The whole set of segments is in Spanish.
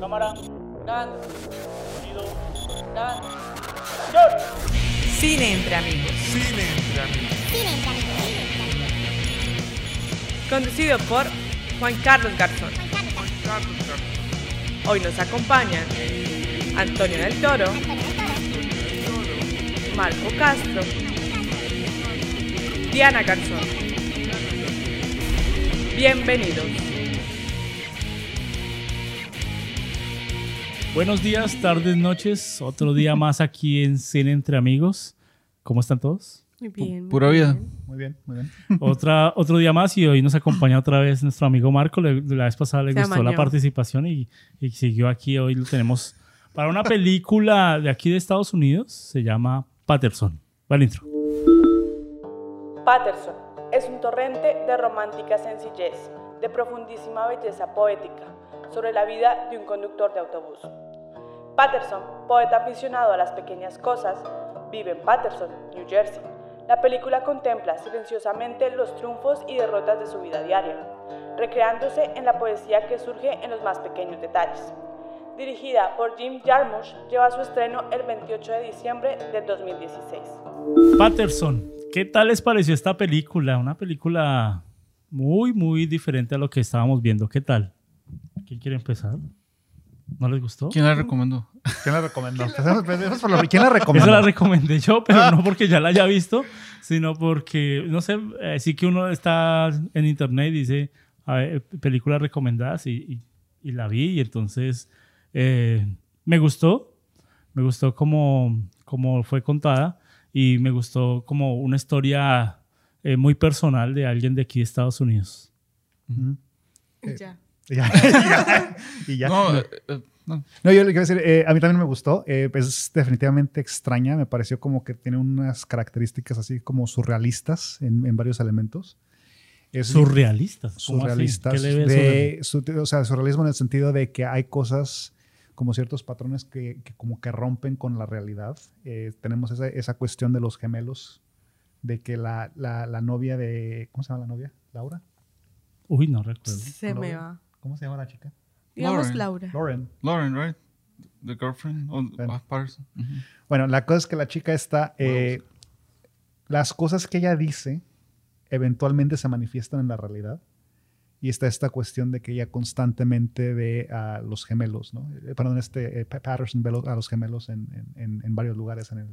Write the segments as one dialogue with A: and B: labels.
A: Cámara. Grabando. Sonido. Grabando. ¡Acción!
B: Cine entre amigos.
C: Cine entre amigos.
B: Conducido por Juan Carlos Garzón.
C: Juan Carlos Garzón.
B: Hoy nos acompañan Antonio del Toro, Marco Castro, Diana Garzón. Bienvenidos.
A: Buenos días, tardes, noches. Otro día más aquí en Cine Entre Amigos. ¿Cómo están todos?
B: Muy bien. muy
D: Pura vida.
B: bien.
E: Muy bien, muy bien.
A: Otra, otro día más y hoy nos acompaña otra vez nuestro amigo Marco. Le- la vez pasada le
B: Se
A: gustó la participación y, y siguió aquí. Hoy lo tenemos para una película de aquí de Estados Unidos. Se llama Patterson. Va el intro.
F: Patterson es un torrente de romántica sencillez, de profundísima belleza poética, sobre la vida de un conductor de autobús. Patterson, poeta aficionado a las pequeñas cosas, vive en Patterson, New Jersey. La película contempla silenciosamente los triunfos y derrotas de su vida diaria, recreándose en la poesía que surge en los más pequeños detalles. Dirigida por Jim Jarmusch, lleva su estreno el 28 de diciembre de 2016.
A: Patterson. ¿Qué tal les pareció esta película? Una película muy, muy diferente a lo que estábamos viendo. ¿Qué tal? ¿Quién quiere empezar? ¿No les gustó?
D: ¿Quién la recomendó?
E: ¿Quién la recomendó? Empecemos por lo- ¿Quién la
A: Esa
E: recomendó?
A: la recomendé yo, pero no porque ya la haya visto, sino porque, no sé, eh, sí que uno está en internet y dice a ver, películas recomendadas y, y- y la vi y entonces eh, me gustó, me gustó como, como fue contada y me gustó como una historia eh, muy personal de alguien de aquí de Estados Unidos.
E: Ujú.
B: Ya.
E: Y ya, y ya, y ya.
D: No,
E: No,
D: eh, no.
E: yo le quiero decir, eh, a mí también me gustó. eh, es definitivamente extraña. Me pareció como que tiene unas características así como surrealistas en, en varios elementos. Es
A: Surrealistas.
E: surrealistas.
A: ¿Qué le ves
E: de, su- o sea, surrealismo en el sentido de que hay cosas como ciertos patrones que, que como que rompen con la realidad. Eh, tenemos esa, esa cuestión de los gemelos, de que la, la, la novia de... ¿Cómo se llama la novia? ¿Laura?
A: Uy, no recuerdo.
B: Se me va.
E: ¿Cómo se llama la chica?
B: Digamos
D: Lauren.
B: Laura.
E: Lauren.
D: Lauren, right? The girlfriend. Oh,
E: Bueno.
D: ah, Patterson. Ujú.
E: Bueno, la cosa es que la chica está... eh, las cosas que ella dice eventualmente se manifiestan en la realidad. Y está esta cuestión de que ella constantemente ve a los gemelos, ¿no? Eh, perdón, este eh, Pa- Patterson ve lo- a los gemelos en, en- en- en varios lugares en el,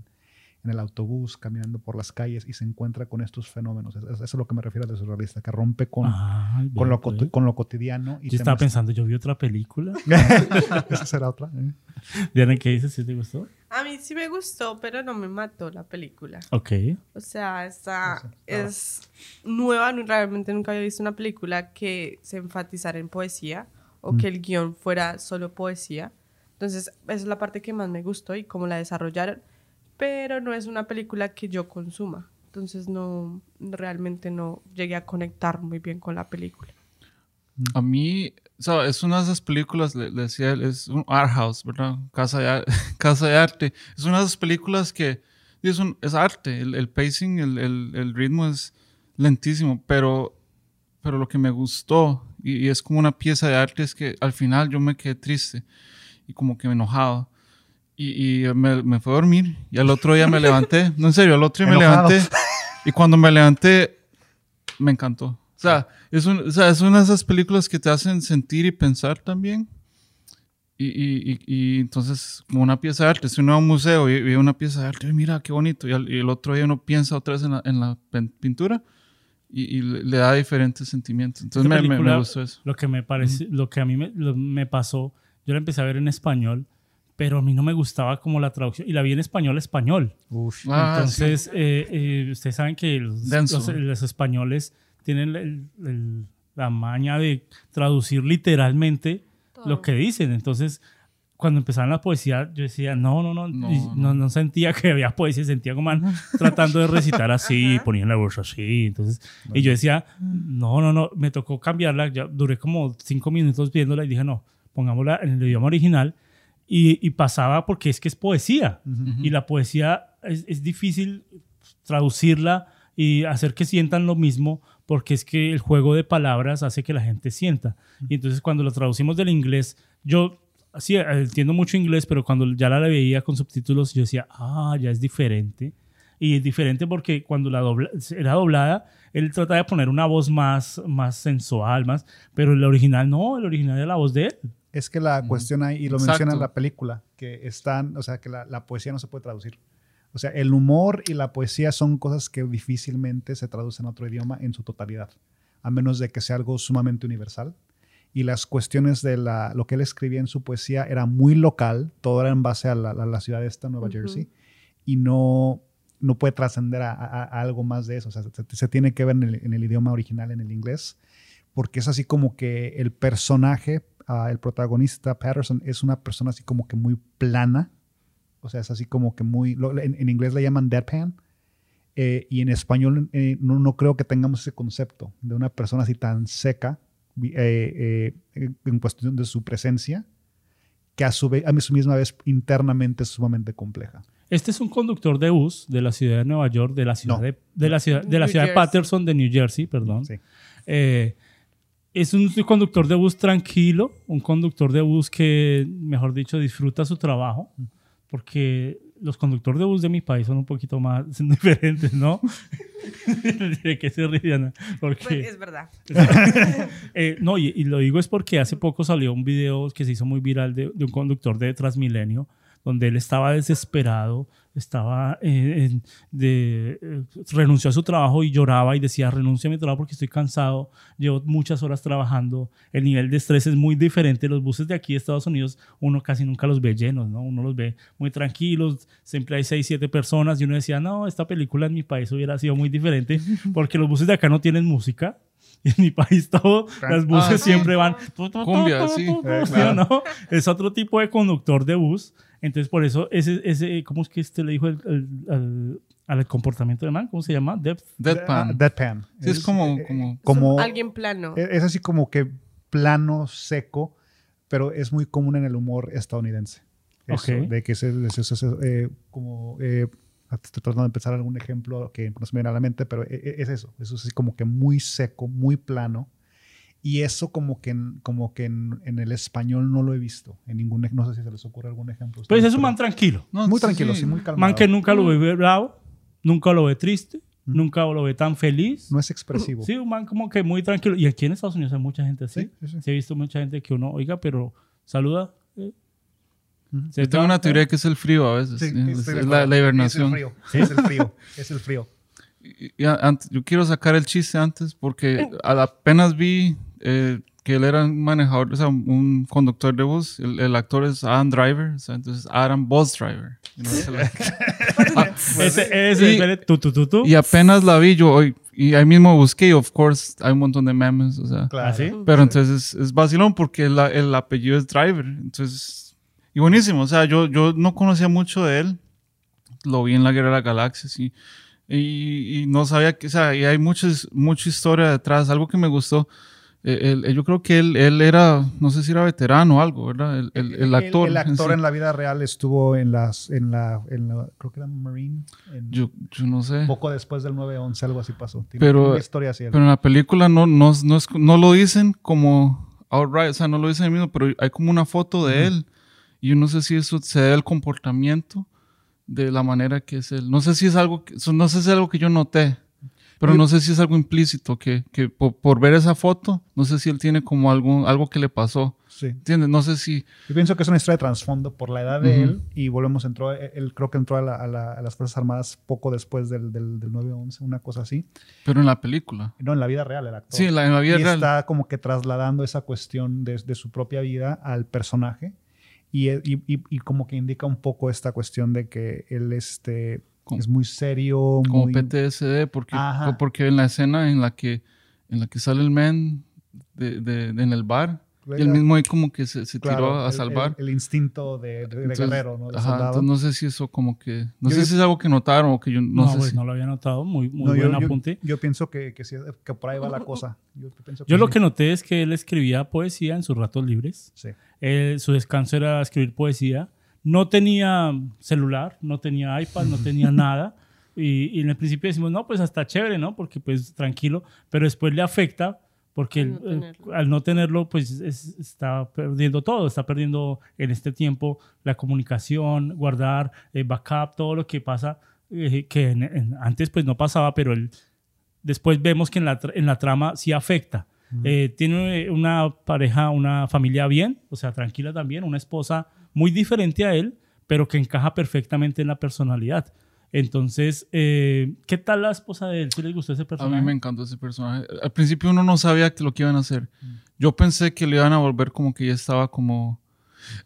E: en el autobús, caminando por las calles y se encuentra con estos fenómenos. Es- es- Eso es lo que me refiero de surrealista, que rompe con,
A: Ay,
E: con, lo,
A: pues.
E: con lo cotidiano. Y
A: Yo estaba pensando, yo vi otra película.
E: Esa será otra. ¿eh?
A: Diana, ¿qué dices? ¿Sí te gustó?
B: A mí sí me gustó, pero no me mató la película.
A: Ok.
B: O sea, esta
E: No sé,
B: es nueva, realmente nunca había visto una película que se enfatizara en poesía o
E: Mm.
B: que el guion fuera solo poesía. Entonces, esa es la parte que más me gustó y cómo la desarrollaron, pero no es una película que yo consuma. Entonces, no, realmente no llegué a conectar muy bien con la película.
D: A mí, o sea, es una de esas películas, le, le decía, él, es un art house, ¿verdad? Casa de, casa de arte. Es una de esas películas que es, un, es arte. El, el pacing, el, el- el ritmo es lentísimo, pero, pero lo que me gustó, y, y es como una pieza de arte, es que al final yo me quedé triste y como que enojado. Y, y me, me fui a dormir y al otro día me levanté. No, en serio, al otro día me
E: Enojado.
D: levanté. Y cuando me levanté, me encantó. O sea, es, un- o sea, es una de esas películas que te hacen sentir y pensar también. Y, y- y- entonces, como una pieza de arte, si uno va a un museo y ve una pieza de arte, "Ay, mira qué bonito, y, al- y el otro día uno piensa otra vez en la, en la pintura y, le, da diferentes sentimientos. Entonces, me, me- me
A: película,
D: gustó eso.
A: Lo que me parece, lo que a mí me, lo- me pasó, yo la empecé a ver en español, pero a mí no me gustaba como la traducción y la vi en español español.
E: Uf.
D: Ah,
A: Entonces, eh, eh, ustedes saben que los, los- los españoles tienen el- el- la maña de traducir literalmente lo que dicen. Entonces, cuando empezaban la poesía, yo decía, no, no, no,
D: No,
A: y
D: no.
A: no, no sentía que había poesía, sentía como man tratando de recitar así,
B: Ajá.
A: ponían la voz así. Entonces, y yo decía, no, no, no, me tocó cambiarla. Ya duré como cinco minutos viéndola y dije, no, pongámosla en el idioma original. Y, y pasaba porque es que es poesía. Y la poesía es, es difícil traducirla y hacer que sientan lo mismo porque es que el juego de palabras hace que la gente sienta. Y entonces cuando lo traducimos del inglés, yo sí, entiendo mucho inglés, pero cuando ya la veía con subtítulos, yo decía, ah, ya es diferente. Y es diferente porque cuando la dobla, era doblada, él trata de poner una voz más, más sensual, más, pero el original no, el original era la voz de él.
E: Es que la cuestión ahí, y lo
D: Exacto.
E: menciona en la película, que están, o sea, que la, la poesía no se puede traducir. O sea, el humor y la poesía son cosas que difícilmente se traducen a otro idioma en su totalidad, a menos de que sea algo sumamente universal. Y las cuestiones de la, lo que él escribía en su poesía era muy local, todo era en base a la, a la ciudad esta, Nueva. Jersey, y no, no puede trascender a, a- a algo más de eso. O sea, se, se tiene que ver en el, en el idioma original, en el inglés, porque es así como que el personaje, el protagonista, Patterson, es una persona así como que muy plana. O sea, es así como que muy... lo- en, en inglés le llaman deadpan. eh, y en español eh, no, no creo que tengamos ese concepto de una persona así tan seca eh, eh, en cuestión de su presencia, que a su, vez, a su misma vez internamente es sumamente compleja.
A: Este es un conductor de bus de la ciudad de Nueva York, de la ciudad,
E: No.
A: de, de la ciudad, de, la ciudad de. Patterson, de New Jersey, perdón.
E: Sí.
A: Eh, es un conductor de bus tranquilo, un conductor de bus que, mejor dicho, disfruta su trabajo, porque los conductores de bus de mi país son un poquito más diferentes, ¿no? ¿De qué se ríen? Porque...
B: Pues, es verdad.
A: Eh, no, y, y lo digo es porque hace poco salió un video que se hizo muy viral de, de un conductor de Transmilenio, donde él estaba desesperado, estaba eh, en- de, eh, renunció a su trabajo y lloraba y decía, renuncio a mi trabajo porque estoy cansado, llevo muchas horas trabajando, el nivel de estrés es muy diferente, los buses de aquí de Estados Unidos uno casi nunca los ve llenos, ¿no? Uno los ve muy tranquilos, siempre hay seis, siete personas y uno decía, no, esta película en mi país hubiera sido muy diferente porque los buses de acá no tienen música. Y en mi país todo, las buses
D: Ah,
A: siempre van
D: Cumbia, sí.
A: Es otro tipo de conductor de bus. Entonces, por eso, ese, ese ¿cómo es que este le dijo el, el- al, al comportamiento de man? ¿Cómo se llama? Depth.
D: Deadpan.
E: deadpan.
D: Sí, es como,
E: eh,
D: como
E: como
B: Alguien plano.
E: es es así como que plano, seco, pero es muy común en el humor estadounidense. Eso,
A: Ok.
E: De que se, de- se- se- se- eh, como eh, estoy tratando de empezar algún ejemplo que no se me viene a la mente, pero e- e- es eso. Eso es así como que muy seco, muy plano. Y eso como que, en, como que en, en el español no lo he visto. En ningún, no sé si se les ocurre algún ejemplo.
A: Pues
E: ustedes,
A: es un
E: pero-
A: man tranquilo.
D: No,
E: muy tranquilo,
D: sí.
E: sí, muy calmado.
A: Man que nunca lo ve bravo, nunca lo ve triste, nunca lo ve tan feliz.
E: No es expresivo.
A: Sí, un man como que muy tranquilo. Y aquí en Estados Unidos hay mucha gente así.
E: Sí, sí, sí.
A: Sí, he visto mucha gente que uno, oiga, pero saluda. eh.
E: Ujú.
A: Se
D: Yo tengo una teoría que es el frío a veces. Es, es la, la hibernación.
E: Es el frío. Es el frío. es el frío.
D: Y- y antes- yo quiero sacar el chiste antes porque apenas vi eh, que él era un manejador, o sea, un conductor de bus. El, el actor es Adam Driver, o sea, entonces Adam Bus Driver. Ah,
A: Ese, ese,
D: Y- y apenas la vi yo hoy, y ahí mismo busqué, y of course, hay un montón de memes, o sea.
E: Claro.
A: ¿Ah, sí?
D: Pero entonces es, es vacilón porque el, el apellido es Driver. Entonces, y buenísimo. O sea, yo, yo no conocía mucho de él. Lo vi en la Guerra de las Galaxias y, y, y no sabía que, o sea, y hay muchas, mucha historia detrás. Algo que me gustó. Eh, él- yo creo que él, él era, no sé si era veterano o algo, ¿verdad? El, el- el actor.
E: El,
D: en
E: actor
D: sí.
E: en la vida real estuvo en las, en la, en la- creo que era Marine, en-
D: Yo, yo no sé.
E: poco después del 9-11, algo así pasó. Tiene
D: Pero-
E: una historia así.
D: Pero en la película no, no, no, es- no lo dicen como outright, o sea, no lo dicen mismo, pero hay como una foto de él. Y yo no sé si eso se debe al comportamiento de la manera que es él. No sé si es algo que, no sé si es algo que yo noté, pero no sé si es algo implícito, que, que por, por ver esa foto, no sé si él tiene como algo, algo que le pasó.
E: Sí.
D: ¿Entiendes? No sé si...
E: Yo pienso que es una historia de trasfondo por la edad de
D: Ujú.
E: él y volvemos, entró, él creo que entró a, la- a la- a las Fuerzas Armadas poco después del, del, del 9-11, una cosa así.
D: Pero en la película.
E: No, en la vida real el actor.
D: Sí, en la, en la vida
E: y
D: real.
E: está como que trasladando esa cuestión de, de su propia vida al personaje y, y- y- y como que indica un poco esta cuestión de que él este,
D: Como-
E: es muy serio,
D: como
E: muy...
D: PTSD, porque,
E: Ajá.
D: porque en la escena en la que, en la que sale el man de, de- de- en el bar, y él mismo ahí como que se, se
E: Claro,
D: tiró a
E: el-
D: salvar.
E: El, el instinto de, de- de
D: Entonces,
E: guerrero, ¿no? De
D: ajá, entonces no sé si eso como que... No
E: Yo-
D: sé si es algo que notaron o que yo no,
A: No,
D: sé
A: pues
D: si...
A: no lo había notado. Muy, muy
E: No,
A: buen
E: yo-
A: apunte.
E: yo pienso que, que, sí, que por ahí va la cosa. Yo, pienso
A: lo que noté es que él escribía poesía en sus ratos libres.
E: Sí.
A: Eh, su descanso era escribir poesía. No tenía celular, no tenía iPad, no tenía nada. Y, y en el principio decimos, no, pues hasta chévere, ¿no? Porque pues tranquilo. Pero después le afecta porque
B: Al no
A: eh, al no tenerlo, pues es- está perdiendo todo, está perdiendo en este tiempo la comunicación, guardar, eh, backup, todo lo que pasa, eh, que en- en- antes pues no pasaba, pero él, después vemos que en la, en la trama sí afecta. Eh, tiene una pareja, una familia bien, o sea, tranquila también, una esposa muy diferente a él, pero que encaja perfectamente en la personalidad. Entonces, eh, ¿qué tal la esposa de él? ¿Sí les gustó ese
D: A
A: personaje?
D: mí me encantó ese personaje. Al principio uno no sabía lo que iban a hacer. Yo pensé que le iban a volver como que ya estaba como...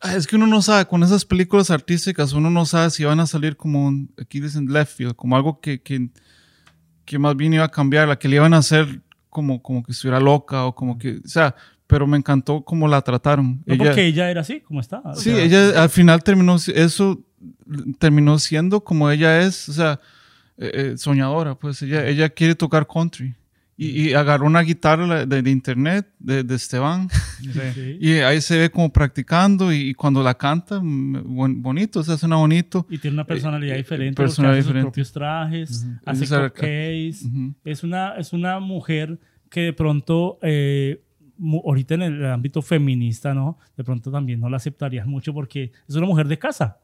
D: Ah, es que uno no sabe, con esas películas artísticas uno no sabe si van a salir como, un- aquí dicen left field, como algo que, que, que más bien iba a cambiar, la que le iban a hacer como, como que estuviera loca o como que, o sea, pero me encantó cómo la trataron.
A: No,
D: Ella-
A: porque ella era así, como está. o
D: Sí,
A: sea,
D: ella al final terminó, eso terminó siendo como ella es, o sea, eh, eh, soñadora, pues ella, ella quiere tocar country. Y, y agarró una guitarra de, de internet de, de Esteban
A: sí.
D: y ahí se ve como practicando y, y cuando la canta, mm, bonito, o sea, suena bonito.
A: Y tiene una personalidad
D: Eh, eh,
A: diferente,
D: personalidad
A: hace
D: diferente.
A: sus propios trajes,
D: Ujú.
A: hace
D: Esa-
A: cupcakes.
D: Ujú.
A: es, una, es una mujer que de pronto, eh, ahorita en el ámbito feminista, ¿no? De pronto también no la aceptarían mucho porque es una mujer de casa.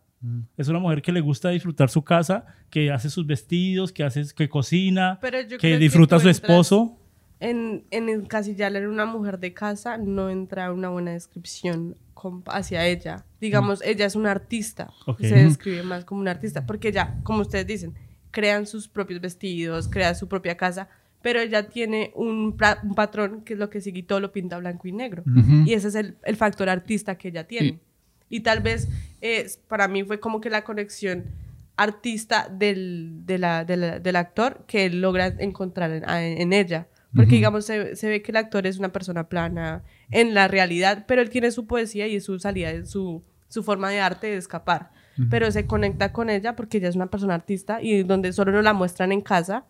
A: Es una mujer que le gusta disfrutar su casa, que hace sus vestidos, que, hace, que cocina,
B: Pero yo creo
A: que
B: que
A: disfruta a su esposo.
B: En, en encasillarla en una mujer de casa no entra una buena descripción hacia ella. Digamos, ella es una artista. Se describe más como una artista. Porque ella, como ustedes dicen, crean sus propios vestidos, crea su propia casa. Pero ella tiene un, un patrón que es lo que sigue y todo lo pinta blanco y negro.
D: Ujú.
B: Y ese es el, el factor artista que ella tiene. Y tal vez eh, para mí fue como que la conexión artista del, de la- de la- del actor que él logra encontrar en, en ella. Porque, digamos, se, se ve que el actor es una persona plana en la realidad, pero él tiene su poesía y su salida, su, su forma de arte de escapar. Pero se conecta con ella porque ella es una persona artista y donde solo nos la muestran en casa,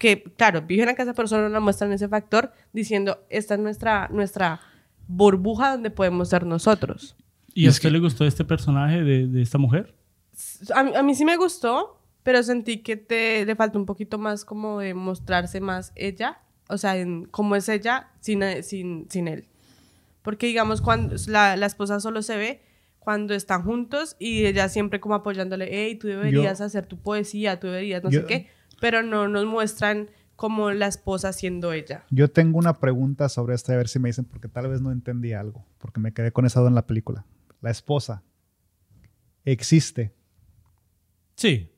B: que claro, vive en la casa, pero solo nos la muestran ese factor diciendo, esta es nuestra, nuestra burbuja donde podemos ser nosotros.
A: ¿Y a
D: Es
A: usted
D: que-
A: le gustó este personaje de, de esta mujer?
B: A, mí- a mí sí me gustó, pero sentí que te, le faltó un poquito más como de mostrarse más ella, o sea, en cómo es ella sin, eh, sin, sin él. Porque digamos, cuando la, la esposa solo se ve cuando están juntos y ella siempre como apoyándole, hey, tú deberías
E: Yo-
B: hacer tu poesía, tú deberías no
E: Yo-
B: sé qué, pero no nos muestran como la esposa siendo ella.
E: Yo tengo una pregunta sobre esto, a ver si me dicen, porque tal vez no entendí algo, porque me quedé con esa duda en la película. La esposa existe
A: Sí.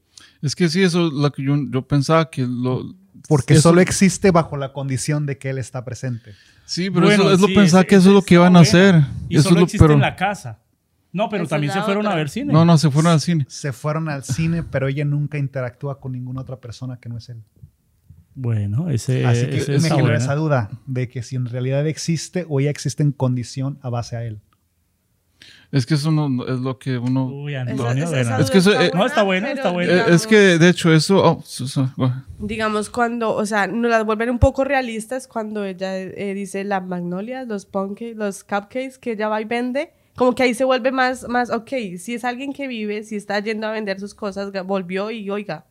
D: Es que sí, eso es lo que yo, yo pensaba que lo...
E: porque
D: eso-
E: solo existe bajo la condición de que él está presente.
D: Sí, pero
A: Bueno,
D: eso es lo
A: sí,
D: pensaba que eso es lo que iban a hacer.
A: Y
D: Eso
A: solo
D: es lo,
A: existe
D: pero,
A: en la casa. No, pero
B: Esa
A: también se fueron a ver cine.
D: No, no, se fueron al cine.
E: Se fueron al cine, pero ella nunca interactúa con ninguna otra persona que no es él.
A: Bueno, ese,
E: Así que
A: ese
E: me generó
A: bueno.
E: esa duda de que si en realidad existe o ella existe en condición a base a él.
D: Es que eso no no es lo que uno...
A: Uy, Antonio,
B: esa-
A: bueno.
B: esa
D: Es que
B: duda
D: eso, eh,
A: no, está buena,
B: pero
A: está buena.
D: Eh,
B: digamos-
D: es que de hecho eso... oh, bueno.
B: digamos, cuando, o sea, nos las vuelven un poco realistas cuando ella eh, dice las magnolias, los pancakes, los cupcakes que ella va y vende. Como que ahí se vuelve más, más, ok, si es alguien que vive, si está yendo a vender sus cosas, volvió y oiga,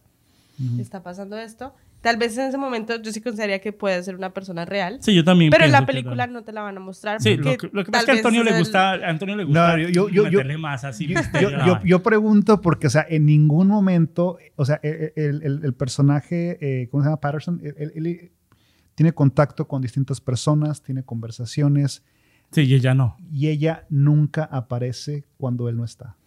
B: está pasando esto. Tal vez en ese momento yo sí consideraría que puede ser una persona real.
A: Sí, yo también
B: Pero en la película no te la van a mostrar.
A: Sí,
B: porque
A: lo que, lo que pasa es
B: tal
A: que a
B: vez
A: Antonio le
B: el-
A: gusta, a Antonio le gusta
E: No, yo- yo- yo-
A: meterle más así.
E: Yo, yo- yo- yo pregunto porque, o sea, en ningún momento, o sea, el, el- el- el personaje, eh, ¿cómo se llama? Patterson, él, él- él tiene contacto con distintas personas, tiene conversaciones
A: Sí, y ella no.
E: y ella nunca aparece cuando él no está.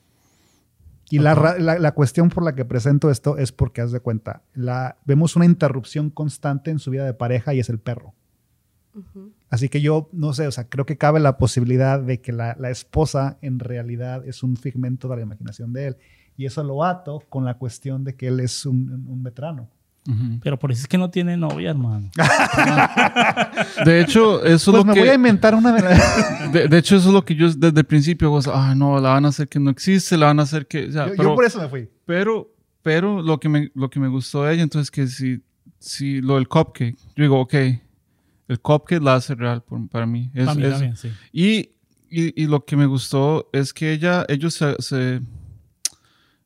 E: Y la, ra- la, la cuestión por la que presento esto es porque, haz de cuenta, la, vemos una interrupción constante en su vida de pareja y es el perro. Así que yo, no sé, o sea, creo que cabe la posibilidad de que la, la esposa en realidad es un figmento de la imaginación de él. Y eso lo ato con la cuestión de que él es un, un veterano.
A: Pero por eso es que no tiene novia, hermano.
D: De hecho, eso es
E: Pues
D: lo
E: me
D: que...
E: voy a inventar una de las...
D: De, de hecho, eso es lo que yo desde el principio digo, ah, no, la van a hacer que no existe, la van a hacer que... o sea,
E: yo, por eso me fui.
D: pero, pero lo que me, lo que me gustó de ella, entonces, que si, si lo del cupcake, yo digo, ok, el cupcake la hace real por- para mí. Es-
A: Para mí
D: es-
A: también, sí.
D: y, y, y lo que me gustó es que ella, ellos se, se,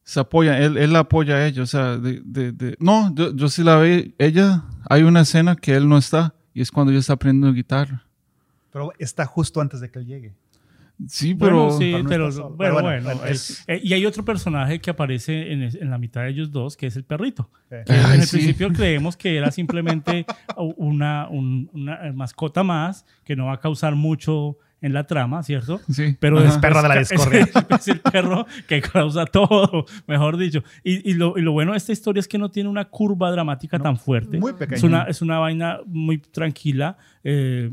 D: se apoyan, él, él la apoya a ella, o sea, de, de, de- no, yo, yo sí la vi, ella, hay una escena que él no está y es cuando yo está aprendiendo guitarra.
E: Pero está justo antes de que él llegue.
D: Sí, pero...
A: Bueno, sí,
E: pero no
A: bueno,
E: Pero
A: bueno,
E: bueno,
A: eh,
E: es-
A: eh, y hay otro personaje que aparece en, es- en la mitad de ellos dos, que es el perrito.
E: Eh,
D: Ay,
A: en el
D: sí.
A: principio creemos que era simplemente una, un- una mascota más que no va a causar mucho en la trama, ¿cierto?
D: Sí.
A: Pero es
E: perro de la discordia.
A: Es, es el perro que causa todo, mejor dicho. Y, y lo, y lo bueno de esta historia es que no tiene una curva dramática tan fuerte.
E: Muy pequeña.
A: Es una, es una vaina muy tranquila, eh,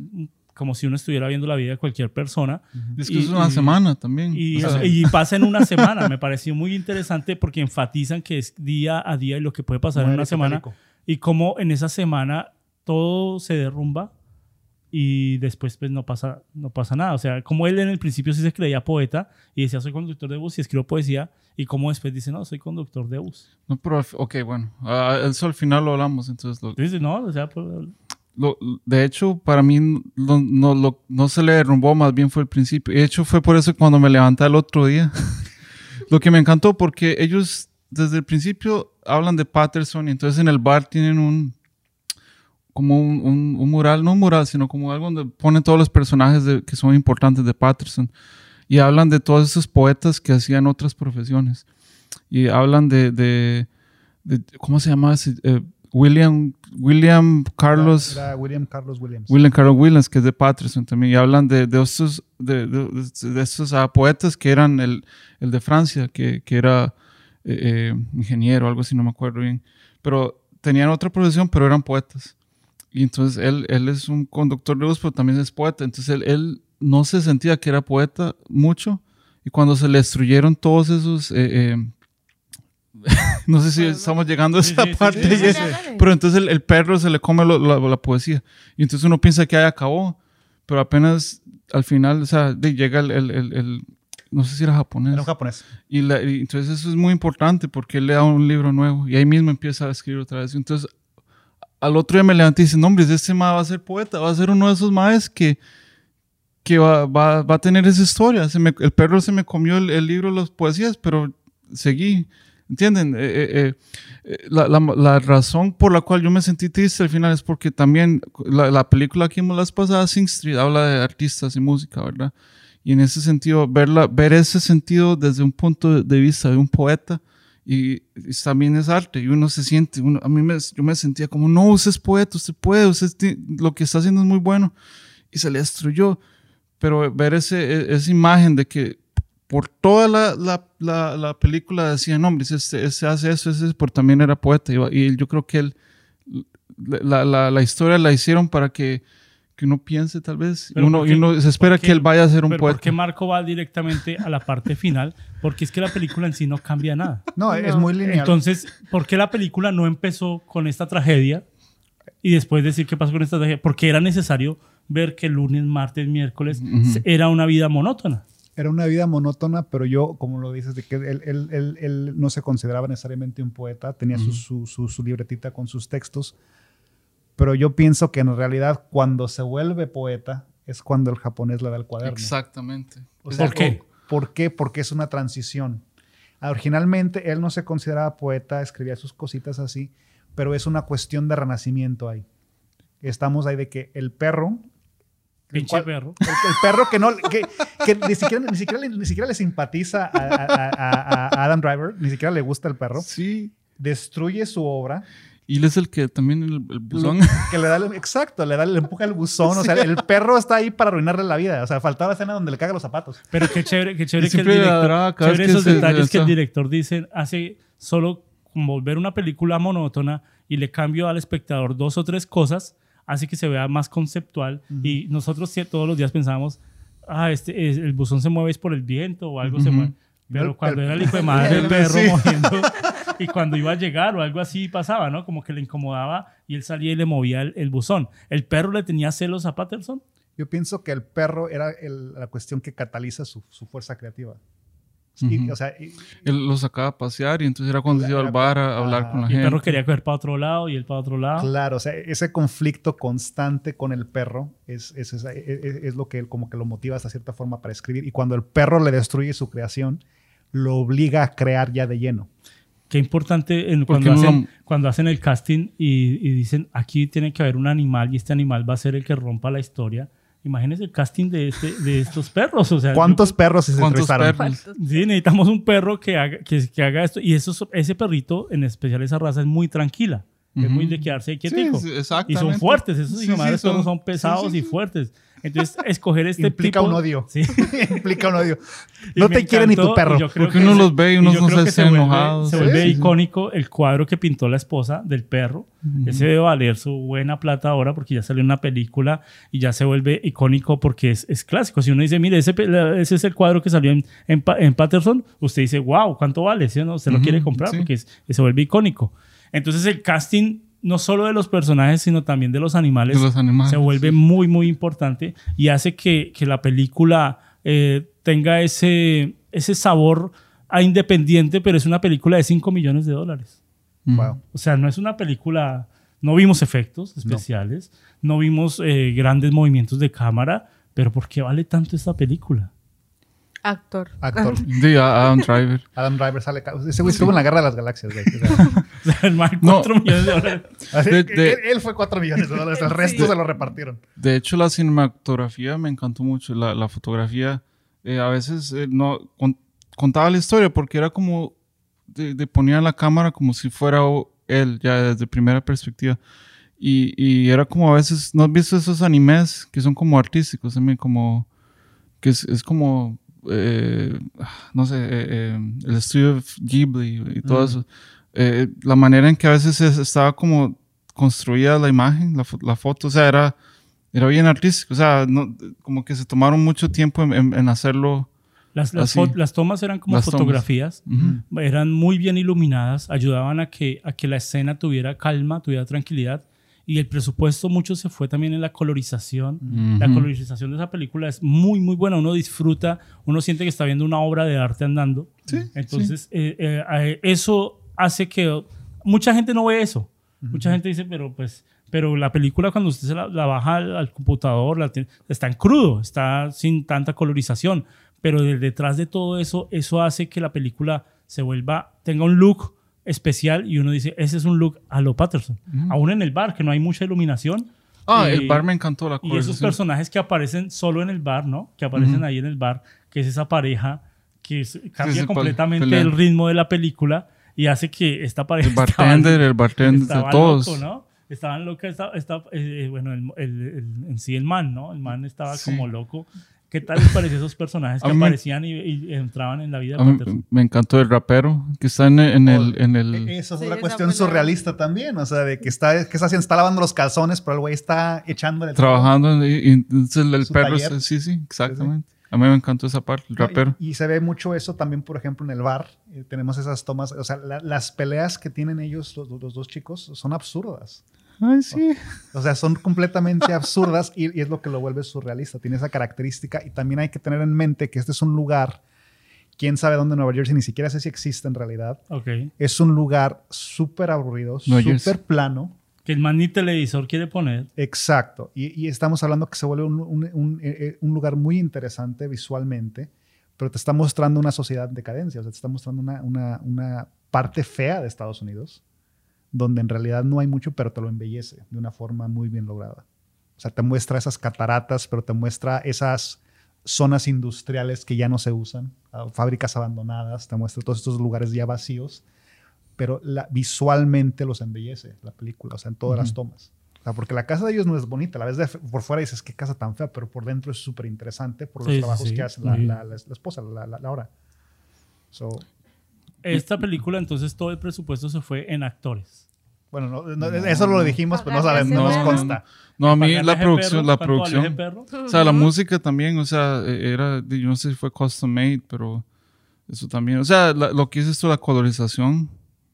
A: como si uno estuviera viendo la vida de cualquier persona.
D: Es que
A: Y-
D: es una semana también.
A: Y,
D: O sea,
A: y pasa en una semana. Me pareció muy interesante porque enfatizan que es día a día y lo que puede pasar en
E: Muere
A: una semana. Y cómo en esa semana todo se derrumba y después pues no pasa, no pasa nada. O sea, como él en el principio sí se creía poeta y decía soy conductor de bus y escribo poesía y como después dice no, soy conductor de bus.
D: No, pero, ok, bueno. ah, eso al final lo hablamos, entonces lo-
A: Dice, no, o sea, pues,
D: Lo- de hecho, para mí no, no, lo- no se le derrumbó, más bien fue el principio. De hecho, fue por eso que cuando me levanté el otro día, lo que me encantó, porque ellos desde el principio hablan de Patterson y entonces en el bar tienen un como un, un- un mural, no un mural, sino como algo donde ponen todos los personajes de- que son importantes de Patterson y hablan de todos esos poetas que hacían otras profesiones y hablan de, de, de- ¿cómo se llama? Eh, William, William Carlos.
E: Era, era William Carlos Williams.
D: William Carlos Williams, que es de Patterson también, y hablan de, de estos, de estos ah, poetas que eran el, el de Francia, que, que era eh, eh, ingeniero, algo así, no me acuerdo bien, pero tenían otra profesión, pero eran poetas. Y entonces él, él es un conductor de bus, pero también es poeta, entonces él, él no se sentía que era poeta mucho, y cuando se le destruyeron todos esos... eh, eh, no sé si
B: Bueno,
D: estamos llegando a esa
A: sí, sí,
D: parte.
A: sí,
D: pero entonces el, el perro se le come lo- la, la poesía. Y entonces uno piensa que ahí acabó. Pero apenas al final, o sea, llega el, el- el- el- no sé si era japonés.
E: Era un japonés.
D: Y, la- y entonces eso es muy importante porque él le da un libro nuevo y ahí mismo empieza a escribir otra vez. Entonces al otro día me levanté y dice, no, hombre, este ma va a ser poeta, va a ser uno de esos maes que, que va, va- va a tener esa historia. Se me- el perro se me comió el, el libro de las poesías, pero seguí. ¿Entienden? Eh, eh, eh, eh, la, la- la razón por la cual yo me sentí triste al final es porque también la, la película que vimos las pasadas, Sing Street, habla de artistas y música, ¿verdad? Y en ese sentido, verla, ver ese sentido desde un punto de vista de un poeta y, y también es arte y uno se siente, uno, a mí me, yo me sentía como, no, usted es poeta, usted puede, usted lo que está haciendo es muy bueno y se le destruyó. Pero ver ese, e- esa imagen de que por toda la, la, la, la película decían, hombre, este, este hace eso, ese, pero también era poeta. Y, y yo creo que él, la, la historia la hicieron para que, que uno piense tal vez. Y
A: Pero
D: uno,
A: ¿por
D: y
A: qué-
D: uno se espera
A: qué-
D: que él vaya a ser un
A: pero
D: poeta.
A: ¿por qué Marco va directamente a la parte final? Porque es que la película en sí no cambia nada.
E: No, es muy lineal.
A: Entonces, ¿por qué la película no empezó con esta tragedia y después decir qué pasó con esta tragedia? Porque era necesario ver que el lunes, martes, miércoles era una vida monótona.
E: Era una vida monótona, pero yo, como lo dices, de que él, él- él- él no se consideraba necesariamente un poeta, tenía su, su, su- su libretita con sus textos, pero yo pienso que en realidad cuando se vuelve poeta es cuando el japonés le da el cuaderno.
D: Exactamente.
E: O sea,
A: ¿Por qué?
E: ¿Por qué? Porque es una transición. Originalmente él no se consideraba poeta, escribía sus cositas así, pero es una cuestión de renacimiento ahí. Estamos ahí de que el perro... el
A: Pinche
E: cual-
A: perro.
E: el, el perro que no que, que ni, siquiera, ni, siquiera, le- ni siquiera le simpatiza a, a- a- a Adam Driver, ni siquiera le gusta el perro,
D: Sí.
E: destruye su obra,
D: Y él es el que también el, el buzón.
E: que le da el- exacto, le da le empuja el buzón, o sea, el perro está ahí para arruinarle la vida, o sea, faltaba la escena donde le caga los zapatos.
A: Pero qué chévere, qué chévere que el director, chévere
D: que
A: esos
D: se-
A: detalles que el
D: se-
A: director dice, hace solo como ver una película monótona y le cambio al espectador dos o tres cosas, hace que se vea más conceptual y nosotros todos los días pensábamos, ah, este, es- el buzón se mueve es por el viento o algo se
D: Ujú.
A: mueve. Pero
E: El-
A: cuando
E: el-
A: era el hijo de madre el
E: el-
A: perro
E: sí.
A: moviendo y cuando iba a llegar o algo así pasaba, ¿no? Como que le incomodaba y él salía y le movía el, el buzón. ¿El perro le tenía celos a Patterson?
E: Yo pienso que el perro era el- la cuestión que cataliza su, su fuerza creativa. Y,
D: Ujú.
E: o sea, y-
D: Él lo sacaba a pasear y entonces era cuando se iba al bar a hablar con la
A: Y el
D: gente.
A: perro quería coger para otro lado y él para otro lado.
E: Claro, o sea, ese conflicto constante con el perro es, es, es- es- es lo que él como que lo motiva hasta cierta forma para escribir. Y cuando el perro le destruye su creación, lo obliga a crear ya de lleno.
A: Qué importante en-
D: ¿Por
A: cuando,
D: no
A: hacen,
D: lo-
A: cuando hacen el casting y, y dicen, aquí tiene que haber un animal y este animal va a ser el que rompa la historia. Imagínense el casting de, este, de estos perros. O sea,
E: ¿Cuántos
A: yo-
E: perros se
D: ¿Cuántos perros?
A: Sí, necesitamos un perro que haga, que, que haga esto. Y eso, ese perrito, en especial esa raza, es muy tranquila. Es muy de quedarse quietico.
D: Sí, sí,
A: y son fuertes. Esos
D: Sí,
A: animales
D: sí, son-
A: son pesados
D: sí, sí,
A: y fuertes. Entonces, escoger este
E: Implica
A: tipo-
E: un odio.
A: Sí.
E: Implica un odio. No te quiere ni tu perro.
D: Porque
A: que
D: uno
A: ese-
D: los ve y uno no se
A: que
D: está
A: vuelve-
D: enojado.
A: Se
D: Sí,
A: vuelve
D: sí, sí.
A: icónico el cuadro que pintó la esposa del perro. Ese debe valer su buena plata ahora porque ya salió una película y ya se vuelve icónico porque es, es clásico. Si uno dice, mire, ese, es el cuadro que salió en, en, Pa- en Patterson, usted dice, wow, ¿cuánto vale? ¿Sí o no? Usted lo quiere comprar
D: sí.
A: porque es- se vuelve icónico. Entonces el casting, no solo de los personajes, sino también de los animales,
D: De los animales,
A: se vuelve muy, muy importante y hace que, que la película eh, tenga ese, ese sabor a independiente, pero es una película de 5 millones de dólares.
E: Wow.
A: O sea, no es una película, no vimos efectos especiales, no, vimos eh, grandes movimientos de cámara, pero ¿por qué vale tanto esta película?
B: Actor.
E: Actor.
D: Sí, a- Adam Driver.
E: Adam Driver sale. Ese güey estuvo en la guerra de las galaxias, güey. O sea,
D: No.
A: 4 millones de dólares.
E: así
D: De- de-
E: él, él fue 4 millones de dólares. El resto se lo repartieron.
D: De hecho, la cinematografía me encantó mucho. La, la fotografía, eh, a veces eh, no con- contaba la historia porque era como de, de ponía la cámara como si fuera él, ya desde primera perspectiva. Y, y era como a veces, ¿no has visto esos animes que son como artísticos también? Como, que es, es como, eh, no sé, eh, eh, el estudio Ghibli y todo eso. Eh, la manera en que a veces es- estaba como construida la imagen, la, fo- la foto, o sea, era, era bien artístico, o sea, no- como que se tomaron mucho tiempo en, en- en hacerlo.
A: Las, las,
D: Así.
A: fo- las tomas eran como
D: Las
A: fotografías, eran muy bien iluminadas, ayudaban a que, a que la escena tuviera calma, tuviera tranquilidad. Y el presupuesto mucho se fue también en la colorización. La
D: Ujú.
A: colorización de esa película es muy, muy buena. Uno disfruta, uno siente que está viendo una obra de arte andando. Entonces, eh, eh, eh, eso hace que mucha gente no ve eso. Mucha gente dice, pero pues, pero la película cuando usted se la, la baja al, al computador, la tiene- está en crudo, está sin tanta colorización. Pero de- detrás de todo eso, eso hace que la película se vuelva, tenga un look especial y uno dice, ese es un look a lo Patterson. Aún en el bar, que no hay mucha iluminación.
D: Ah,
A: y-
D: el bar me encantó la
A: y esos personajes que aparecen solo en el bar, ¿no? Que aparecen ahí en el bar, que es esa pareja que cambia
D: sí,
A: completamente
D: pelean.
A: el ritmo de la película y hace que esta pareja
D: El bartender, el bartender,
A: estaba
D: de todos.
A: loco, ¿no? Estaban locos, estaba, estaba, eh, bueno, el, el- el- en sí el man, ¿no? El man estaba
D: Sí.
A: como loco. ¿Qué tal les pareció esos personajes que
D: me-
A: aparecían y, y entraban en la vida de Patterson?
D: me encantó el rapero que está en, en el, en el,
E: es
B: Sí,
E: una
B: esa
E: cuestión
B: fue la-
E: surrealista también. O sea, de que está, que está haciendo, está lavando los calzones, pero el güey está echando el
D: trabajando en- y, entonces el, el perro,
E: taller.
D: sí, sí, exactamente. A mí me encantó esa parte, el rapero.
E: Y, y se ve mucho eso también, por ejemplo, en el bar. Eh, tenemos esas tomas, o sea, la- las peleas que tienen ellos, los, los dos chicos, son absurdas.
D: Ay, sí.
E: O sea, son completamente absurdas y, y es lo que lo vuelve surrealista. Tiene esa característica y también hay que tener en mente que este es un lugar, quién sabe dónde en Nueva Jersey, ni siquiera sé si existe en realidad.
A: Ok.
E: Es un lugar súper aburrido, súper plano.
A: Que el man ni televisor quiere poner.
E: Exacto. Y, y estamos hablando que se vuelve un, un- un- eh, eh, un lugar muy interesante visualmente, pero te está mostrando una sociedad en decadencia, o sea, te está mostrando una, una- una parte fea de Estados Unidos, donde en realidad no hay mucho, pero te lo embellece de una forma muy bien lograda. O sea, te muestra esas cataratas, pero te muestra esas zonas industriales que ya no se usan, ah, fábricas abandonadas, te muestra todos estos lugares ya vacíos, pero la- visualmente los embellece la película, o sea, en todas las tomas. O sea, porque la casa de ellos no es bonita, la ves de por fuera y dices, qué casa tan fea, pero por dentro es súper interesante por los
A: Sí,
E: trabajos
A: sí.
E: que hace la, esposa, la, la, Laura. So,
A: Esta película, entonces, todo el presupuesto se fue en actores.
E: Bueno, no- no, eso lo dijimos, pero no sabemos, no nos consta.
D: No, a mí la producción,
A: perro,
D: la
A: ¿cuánto vale ese
D: producción. O sea, la música también, o sea, era, yo no sé si fue custom made, pero eso también. O sea, la- lo que dices tú, la colorización.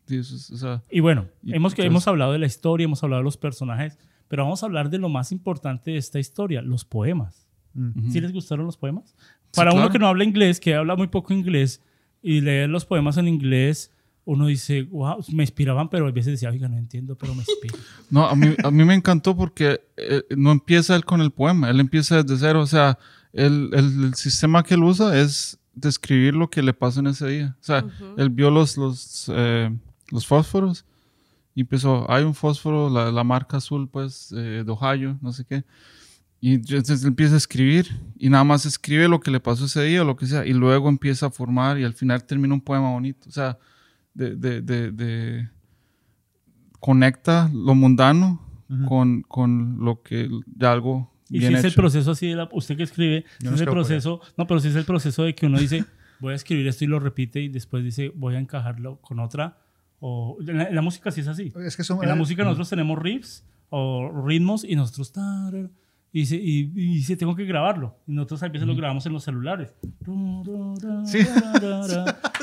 D: sí, eso es- o sea,
A: Y bueno,
D: Y
A: hemos, que
D: entonces-
A: hemos hablado de la historia, hemos hablado de los personajes, pero vamos a hablar de lo más importante de esta historia, los poemas.
E: Mm.
A: ¿Sí les gustaron los poemas? Para uno
D: claro.
A: que no habla inglés, que habla muy poco inglés, y leer los poemas en inglés, uno dice, wow, me inspiraban, pero a veces decía, oiga, no entiendo, pero me inspira.
D: No, a mí, a mí me encantó porque eh, no empieza él con el poema, él empieza desde cero. O sea, el, el- el sistema que él usa es describir lo que le pasa en ese día. O sea, él vio los, los, eh, los fósforos. Y empezó, hay un fósforo, la, la marca azul, pues, eh, de Ohio, no sé qué. Y entonces empieza a escribir y nada más escribe lo que le pasó ese día o lo que sea. Y luego empieza a formar y al final termina un poema bonito. O sea, de, de, de, de- conecta lo mundano con, con lo que de algo
A: Y
D: bien
A: si es el proceso así, de la- usted que escribe, si
E: no
A: es el proceso, no, pero si es el proceso de que uno dice, voy a escribir esto y lo repite y después dice, voy a encajarlo con otra. O en la, en la música sí es así.
E: Es que son,
A: En la música nosotros tenemos riffs o ritmos y nosotros tarar, y dice, y, y dice, tengo que grabarlo. Y nosotros a veces lo grabamos en los celulares.
D: Sí.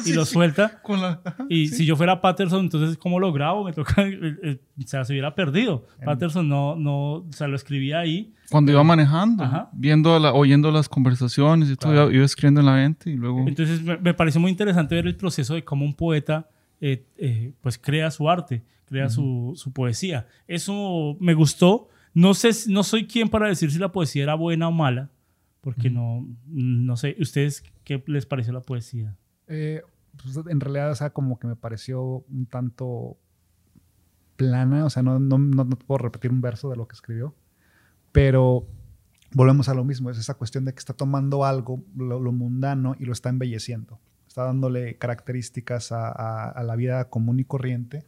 A: Y lo suelta.
D: La-
A: Y si yo fuera Patterson, entonces, ¿cómo lo grabo? Me toca, eh, eh, o sea, se hubiera perdido. Patterson no, no, o sea, lo escribía ahí.
D: Cuando iba manejando,
A: Ajá.
D: viendo la, oyendo las conversaciones y todo, iba, iba escribiendo en la mente y luego...
A: Entonces, me, me pareció muy interesante ver el proceso de cómo un poeta, eh, eh, pues, crea su arte, crea su, su poesía. Eso me gustó. No sé, no soy quien para decir si la poesía era buena o mala, porque no, no sé. ¿Ustedes qué les pareció la poesía?
E: Eh, pues, en realidad, o sea, como que me pareció un tanto plana, o sea, no, no, no, no puedo repetir un verso de lo que escribió, pero volvemos a lo mismo, es esa cuestión de que está tomando algo, lo, lo mundano, y lo está embelleciendo, está dándole características a, a- a la vida común y corriente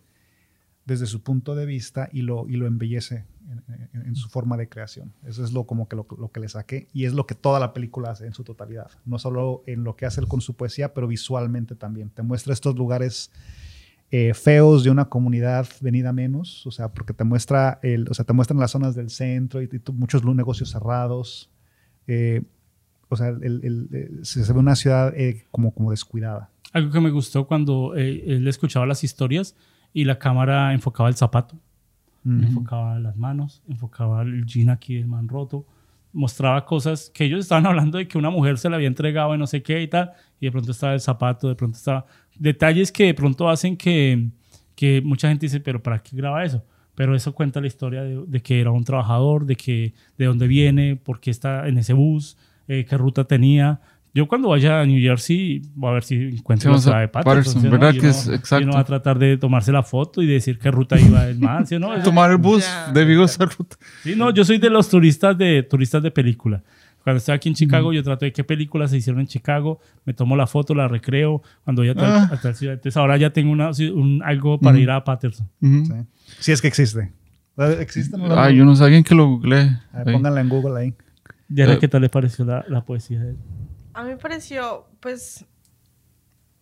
E: desde su punto de vista y lo, y lo embellece en, en- en su forma de creación. Eso es lo, como que lo, lo que le saqué y es lo que toda la película hace en su totalidad. No solo en lo que hace él con su poesía, pero visualmente también. Te muestra estos lugares eh, feos de una comunidad venida menos, o sea, porque te muestra, el, o sea, te muestran las zonas del centro y, y muchos negocios cerrados. eh, o sea, el- el- eh, se, se ve una ciudad eh, como, como descuidada.
A: Algo que me gustó cuando eh, él escuchaba las historias y la cámara enfocaba el zapato, enfocaba las manos, enfocaba el jean aquí del man roto, mostraba cosas que ellos estaban hablando de que una mujer se le había entregado y no sé qué y tal, y de pronto estaba el zapato, de pronto estaba... Detalles que de pronto hacen que, que mucha gente dice, pero ¿para qué graba eso? Pero eso cuenta la historia de, de que era un trabajador, de que de dónde viene, por qué está en ese bus, eh, qué ruta tenía. Yo cuando vaya a New Jersey voy a ver si encuentro
D: Sí,
A: la
D: a
A: de Patterson.
D: Patterson,
A: ¿sí no?
D: ¿verdad
A: Y
D: que es
A: y
D: exacto?
A: uno va a tratar de tomarse la foto y decir qué ruta iba el man, ¿sí o no?
D: Tomar el bus
B: Ya.
D: de Vigo a esa ruta.
A: Sí, no, yo soy de los turistas de turistas de película. Cuando estoy aquí en Chicago, yo trato de qué películas se hicieron en Chicago, me tomo la foto, la recreo, cuando ya
D: Ah.
A: a tal ciudad. Entonces ahora ya tengo una, un- algo para ir a Patterson.
D: Ujú.
E: ¿sí? Si es que existe. ¿Existe? ¿No?
D: Ah, yo no sé, alguien que lo googlee.
E: A ver,
D: ahí.
E: pónganla en Google ahí.
A: Diana,
D: Eh.
A: ¿qué tal le pareció la, la poesía de él?
B: A mí me pareció, pues,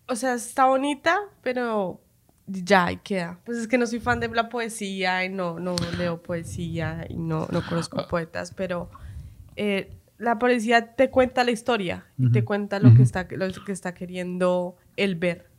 B: o sea, está bonita, pero ya, ahí queda. Pues es que no soy fan de la poesía y no, no leo poesía y no, no conozco poetas, pero eh, la poesía te cuenta la historia y te cuenta lo, que está, lo que está queriendo él ver.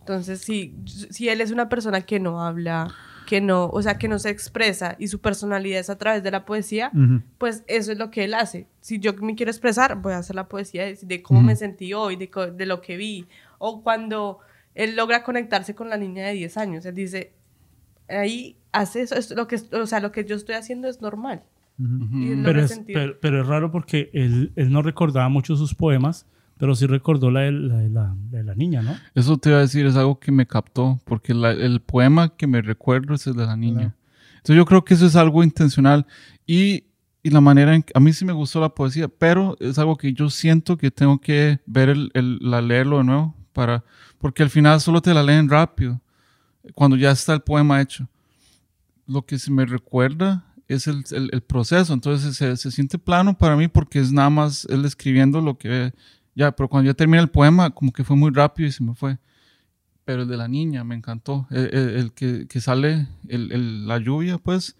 B: Entonces, si, si él es una persona que no habla, que no, o sea, que no se expresa y su personalidad es a través de la poesía,
E: Ujú.
B: pues eso es lo que él hace. Si yo me quiero expresar, voy a hacer la poesía de, de cómo me sentí hoy, de, de lo que vi. O cuando él logra conectarse con la niña de 10 años, él dice, ahí hace eso, es lo que, o sea, lo que yo estoy haciendo es normal. Y él
A: Pero es, pero, pero es raro porque él, él no recordaba mucho sus poemas, pero sí recordó la de la, la, de la niña, ¿no?
D: Eso te iba a decir, es algo que me captó, porque la- el poema que me recuerdo es el de la niña. Entonces yo creo que eso es algo intencional y, y la manera en que a mí sí me gustó la poesía, pero es algo que yo siento que tengo que ver el, el- la leerlo de nuevo para, porque al final solo te la leen rápido, cuando ya está el poema hecho. Lo que se me recuerda es el, el- el proceso, entonces se, se siente plano para mí porque es nada más él escribiendo lo que ya, pero cuando ya termina el poema, como que fue muy rápido y se me fue. Pero el de la niña me encantó. El, el- el que, que sale el, el- la lluvia, pues.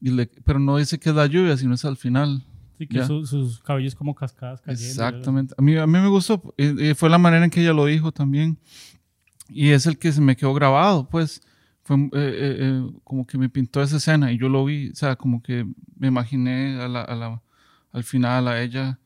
D: y le- pero no dice que es la lluvia, sino es al final.
A: Sí, que su- sus cabellos como cascadas cayendo.
D: Exactamente. A mí, a mí me gustó. y- y fue la manera en que ella lo dijo también. Y es el que se me quedó grabado, pues. Fue eh, eh, eh, como que me pintó esa escena y yo lo vi. O sea, como que me imaginé a la- a la- al final a ella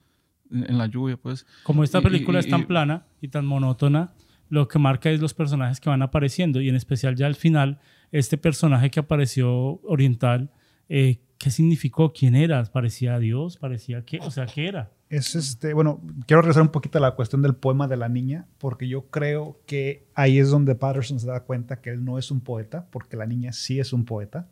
D: en, la lluvia, pues.
A: Como esta
D: Y-
A: película
D: y-
A: es tan
D: y-
A: plana y tan monótona, lo que marca es los personajes que van apareciendo y en especial ya al final, este personaje que apareció oriental, eh, ¿qué significó? ¿Quién era? ¿Parecía Dios? ¿Parecía qué? O sea, ¿qué era?
E: Es este, bueno, quiero regresar un poquito a la cuestión del poema de la niña, porque yo creo que ahí es donde Patterson se da cuenta que él no es un poeta, porque la niña sí es un poeta.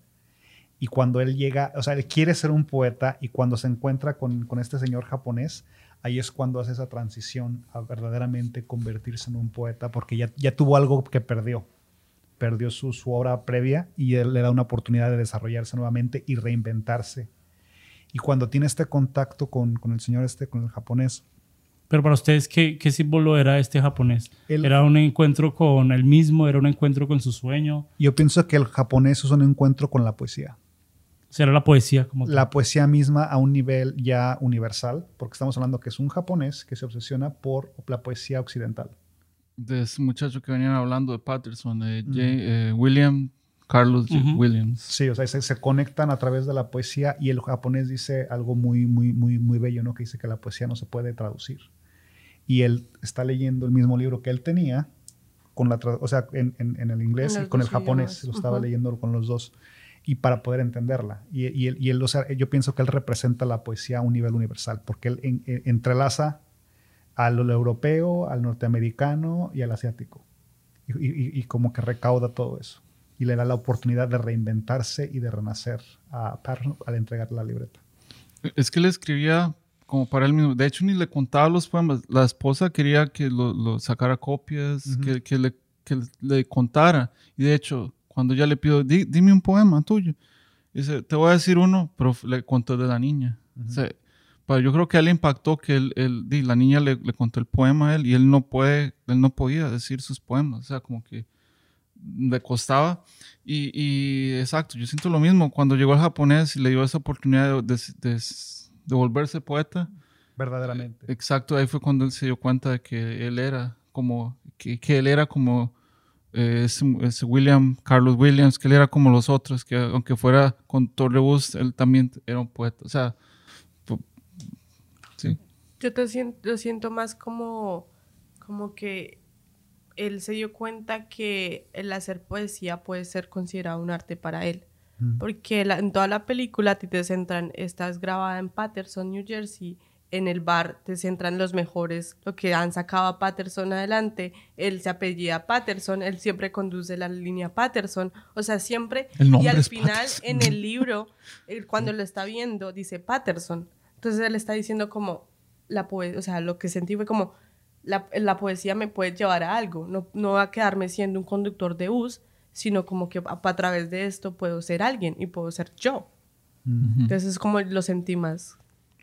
E: Y cuando él llega, o sea, él quiere ser un poeta y cuando se encuentra con, con este señor japonés, ahí es cuando hace esa transición a verdaderamente convertirse en un poeta, porque ya, ya tuvo algo que perdió. Perdió su, su obra previa y él le da una oportunidad de desarrollarse nuevamente y reinventarse. Y cuando tiene este contacto con, con el señor este, con el japonés,
A: Pero para ustedes, ¿qué, qué símbolo era este japonés? ¿Era un encuentro con él mismo? ¿Era un encuentro con su sueño?
E: yo pienso que el japonés es un encuentro con la poesía.
A: Era la poesía como tal.
E: La poesía misma a un nivel ya universal, porque estamos hablando que es un japonés que se obsesiona por la poesía occidental.
D: De ese muchacho que venían hablando de Patterson, de J- eh, William Carlos J.
A: Ujú.
D: Williams.
E: Sí, o sea, se, se conectan a través de la poesía y el japonés dice algo muy, muy, muy, muy bello, ¿no? Que dice que la poesía no se puede traducir. Y él está leyendo el mismo libro que él tenía, con la o sea, en, en- en el inglés
B: En
E: y con el japonés.
B: idiomas.
E: Lo estaba
B: Ujú.
E: leyendo con los dos. Y para poder entenderla. Y, y él, y él, o sea, yo pienso que él representa la poesía a un nivel universal, porque él en- en- entrelaza a lo europeo, al norteamericano y al asiático. Y, y- como que recauda todo eso. Y le da la oportunidad de reinventarse y de renacer a Patterson al entregarle la libreta.
D: Es que le escribía como para él mismo. De hecho, ni le contaba los poemas. La esposa quería que lo, lo sacara copias,
E: Ujú.
D: que, que le, que le contara. Y de hecho, cuando ya le pido, "Di- dime un poema tuyo. Dice, te voy a decir uno, pero le contó de la niña. O sea, pero yo creo que a él le impactó que él, él- la niña le, le contó el poema a él y él no puede, él no podía decir sus poemas. O sea, como que le costaba. Y, y exacto, yo siento lo mismo. Cuando llegó el japonés y le dio esa oportunidad de, de- de- de volverse poeta,
E: Verdaderamente.
D: exacto, ahí fue cuando él se dio cuenta de que él era como, que, que él era como eh, ese William, Carlos Williams, que él era como los otros, que aunque fuera con Torrebus, él también era un poeta. O sea, sí.
B: Yo te siento, lo siento más como, como que él se dio cuenta que el hacer poesía puede ser considerado un arte para él.
E: Mm.
B: Porque la- en toda la película a ti te centran, estás grabada en Patterson, New Jersey, en el bar te centran los mejores, lo que han sacado a Patterson adelante, él se apellida Patterson, él siempre conduce la línea Patterson, o sea, siempre,
D: El
B: y al final
D: Patterson.
B: en el libro, él cuando lo está viendo, dice Patterson, entonces él está diciendo como, la poesía, o sea, lo que sentí fue como, la, la poesía me puede llevar a algo, no, no va a quedarme siendo un conductor de bus, sino como que a, a través de esto puedo ser alguien y puedo ser yo. Entonces es como lo sentí más.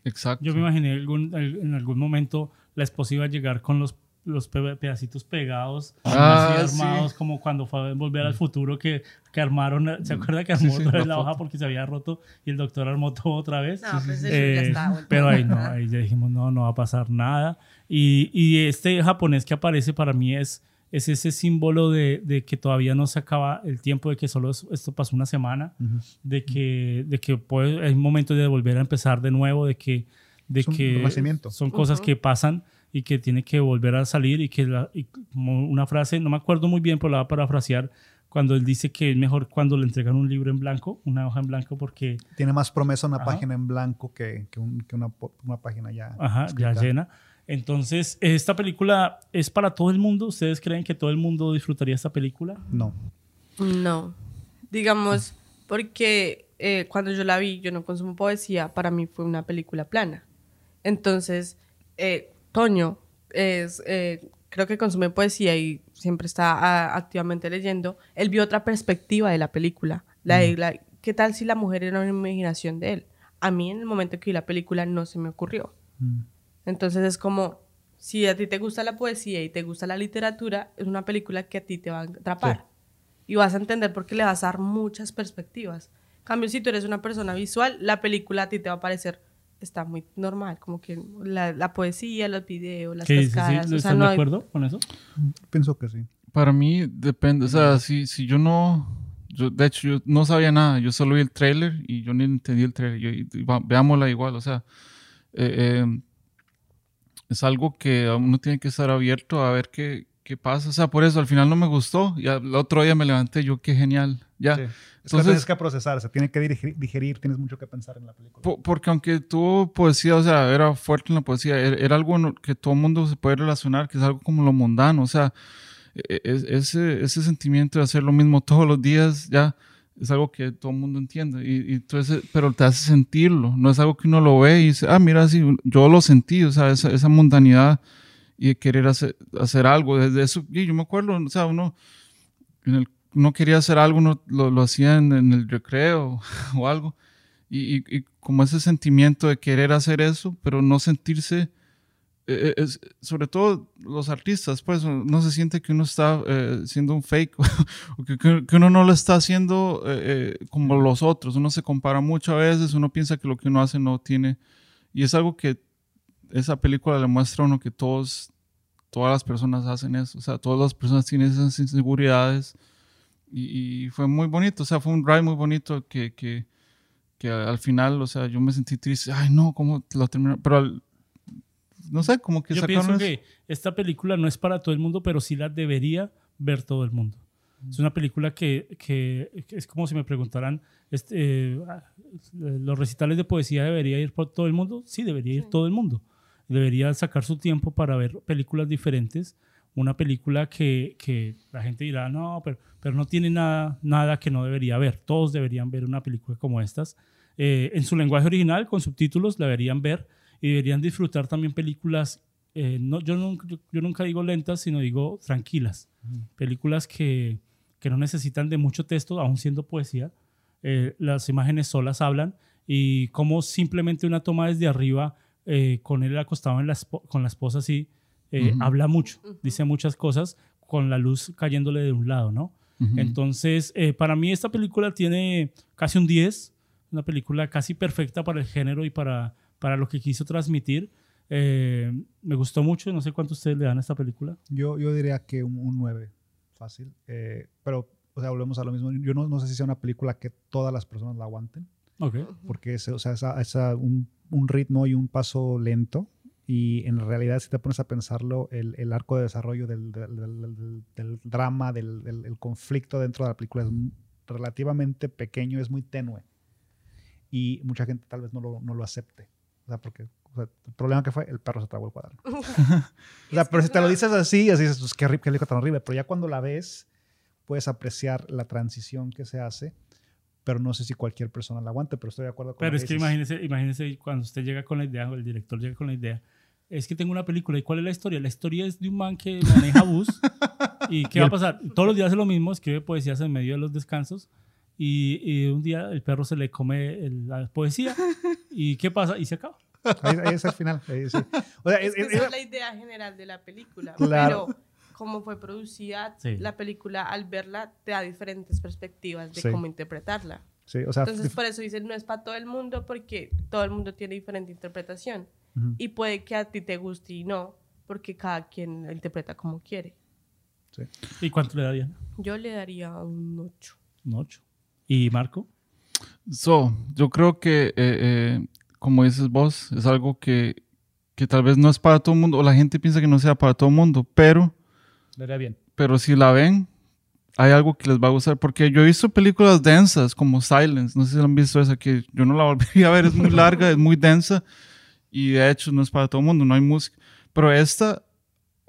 D: Exacto.
A: Yo me imaginé algún- al- en algún momento la esposa iba a llegar con los, los pe- pedacitos pegados,
D: Ah,
A: así
D: sí.
A: armados, como cuando fue a volver al futuro que, que armaron. ¿Se acuerda que armó
D: Sí, sí,
A: otra vez
D: la
A: hoja porque se había roto y el doctor armó todo otra vez?
B: No, pues
A: Eh,
B: ya está
A: pero ahí no, ahí ya dijimos, no, no va a pasar nada. Y, y este japonés que aparece para mí es, es ese símbolo de, de que todavía no se acaba el tiempo, de que solo es- esto pasó una semana, de que, de que puede, hay momentos de volver a empezar de nuevo, de que, de
E: Es un
A: que
E: renacimiento.
A: son cosas que pasan y que tiene que volver a salir y que la- y como una frase, no me acuerdo muy bien, pero la voy a parafrasear, cuando él dice que es mejor cuando le entregan un libro en blanco, una hoja en blanco, porque
E: Tiene más promesa una
A: Ajá.
E: página en blanco que, que un- que una, una página ya.
A: Ajá, ya llena. Entonces, ¿esta película es para todo el mundo? ¿Ustedes creen que todo el mundo disfrutaría esta película?
E: No.
B: No. Digamos, porque eh, cuando yo la vi, yo no consumo poesía, para mí fue una película plana. Entonces, eh, Toño es, eh, creo que consume poesía y siempre está ah, activamente leyendo. Él vio otra perspectiva de la película. La de la- ¿Qué tal si la mujer era una imaginación de él? A mí en el momento que vi la película no se me ocurrió.
E: Mm.
B: Entonces es como, si a ti te gusta la poesía y te gusta la literatura, es una película que a ti te va a atrapar. Y vas a entender por qué le vas a dar muchas perspectivas. En cambio, si tú eres una persona visual, la película a ti te va a parecer, está muy normal, como que la, la poesía, los videos, las cascadas,
A: ¿Sí?
B: o sea,
A: ¿Están
B: no
A: de
B: hay-
A: acuerdo con eso?
E: Pienso que sí.
D: Para mí depende, o sea, si, si yo no, yo, de hecho yo no sabía nada, yo solo vi el trailer y yo ni entendí el trailer, yo, y- y va- veámosla igual, o sea, eh, eh, es algo que uno tiene que estar abierto a ver qué, ¿qué pasa? O sea, por eso al final no me gustó y al otro día me levanté yo, qué genial. Ya.
E: Sí.
D: Entonces-
E: tienes que procesar, se tiene que digerir, digerir, tienes mucho que pensar en la película.
D: Po- porque aunque tuvo poesía, o sea, era fuerte en la poesía, era, era algo que todo el mundo se puede relacionar, que es algo como lo mundano, o sea, e- e- ese, ese sentimiento de hacer lo mismo todos los días, ya es algo que todo el mundo entiende, y, y entonces, pero te hace sentirlo, no es algo que uno lo ve y dice, ah, mira, sí, yo lo sentí, o sea, esa, esa mundanidad y querer hacer, hacer algo, desde eso, y yo me acuerdo, o sea, uno, en el, uno quería hacer algo, uno lo, lo hacía en, en el recreo o algo, y, y- y como ese sentimiento de querer hacer eso, pero no sentirse, eh, es- sobre todo los artistas, pues no se siente que uno está eh, siendo un fake o que, que- uno no lo está haciendo eh, como los otros, uno se compara mucho a veces, uno piensa que lo que uno hace no tiene, y es algo que esa película le muestra a uno que todos, todas las personas hacen eso, o sea, todas las personas tienen esas inseguridades, y, fue muy bonito, o sea, fue un ride muy bonito que, que, que al final, o sea, yo me sentí triste, ay no, ¿cómo lo terminaron? Pero no sé, como que
A: Yo
D: sacaron
A: pienso
D: eso.
A: que esta película no es para todo el mundo, pero sí la debería ver todo el mundo. Es una película que, que- que es como si me preguntaran, este, eh, ah, ¿los recitales de poesía debería ir por todo el mundo? Sí, debería ir
B: Sí.
A: todo el mundo. Debería sacar su tiempo para ver películas diferentes. Una película que, que la gente dirá, no, pero, pero no tiene nada, nada que no debería ver. Todos deberían ver una película como estas. Eh, en su lenguaje original, con subtítulos, la deberían ver y deberían disfrutar también películas, eh, no, yo, nunca, yo, nunca digo lentas, sino digo tranquilas. Películas que, que no necesitan de mucho texto, aún siendo poesía. Eh, las imágenes solas hablan y como simplemente una toma desde arriba eh, con él acostado en la con la esposa así, eh,
D: Ujú.
A: habla mucho, dice muchas cosas con la luz cayéndole de un lado, ¿no? Entonces, eh, para mí esta película tiene casi un 10, una película casi perfecta para el género y para, para lo que quiso transmitir. Eh, me gustó mucho, no sé cuánto ustedes le dan a esta película.
E: Yo, yo diría que un, un 9, fácil. Eh, pero, o sea, volvemos a lo mismo. Yo no, no sé si sea una película que todas las personas la aguanten,
A: Ok.
E: porque es, o sea, es, a- es a un, un ritmo y un paso lento. Y en realidad, si te pones a pensarlo, el, el arco de desarrollo del, del- del- drama, del, conflicto dentro de la película es relativamente pequeño, es muy tenue. Y mucha gente tal vez no lo, no lo acepte. O sea, porque o sea, el problema que fue, el perro se tragó el cuaderno. O sea, pero si te lo dices así, así dices, pues qué, horri- qué película tan horrible. Pero ya cuando la ves, puedes apreciar la transición que se hace. Pero no sé si cualquier persona la aguante, pero estoy de acuerdo con
A: Pero es que
E: dices.
A: imagínese, imagínese cuando usted llega con la idea, o el director llega con la idea, es que tengo una película, ¿y cuál es la historia? La historia es de un man que maneja bus, ¿y qué
E: Y
A: va a pasar? Todos los días hace lo mismo, escribe poesías en medio de los descansos, y, y un día el perro se le come el- la poesía, ¿y qué pasa? Y se acaba.
E: Ahí, ahí es el final. ahí sí. O sea, es-
B: Es que
E: es-
B: esa
E: es-
B: la idea general de la película.
E: Claro.
B: Pero como fue producida,
A: Sí.
B: la película al verla te da diferentes perspectivas de
E: Sí.
B: cómo interpretarla.
E: sí, o sea,
B: Entonces por eso dicen no es para todo el mundo porque todo el mundo tiene diferente interpretación. Y puede que a ti te guste y no, porque cada quien la interpreta como quiere.
E: sí.
A: ¿Y cuánto le darían?
B: Yo le daría un 8.
A: Un 8. ¿Y Marco?
D: So, yo creo que, eh, eh, como dices vos, es algo que, que tal vez no es para todo el mundo, o la gente piensa que no sea para todo el mundo, pero,
E: Le haría bien.
D: pero si la ven, hay algo que les va a gustar, porque yo he visto películas densas como Silence, no sé si han visto esa, que yo no la volvería a ver, es muy larga, es muy densa, y de hecho no es para todo el mundo, no hay música, pero esta,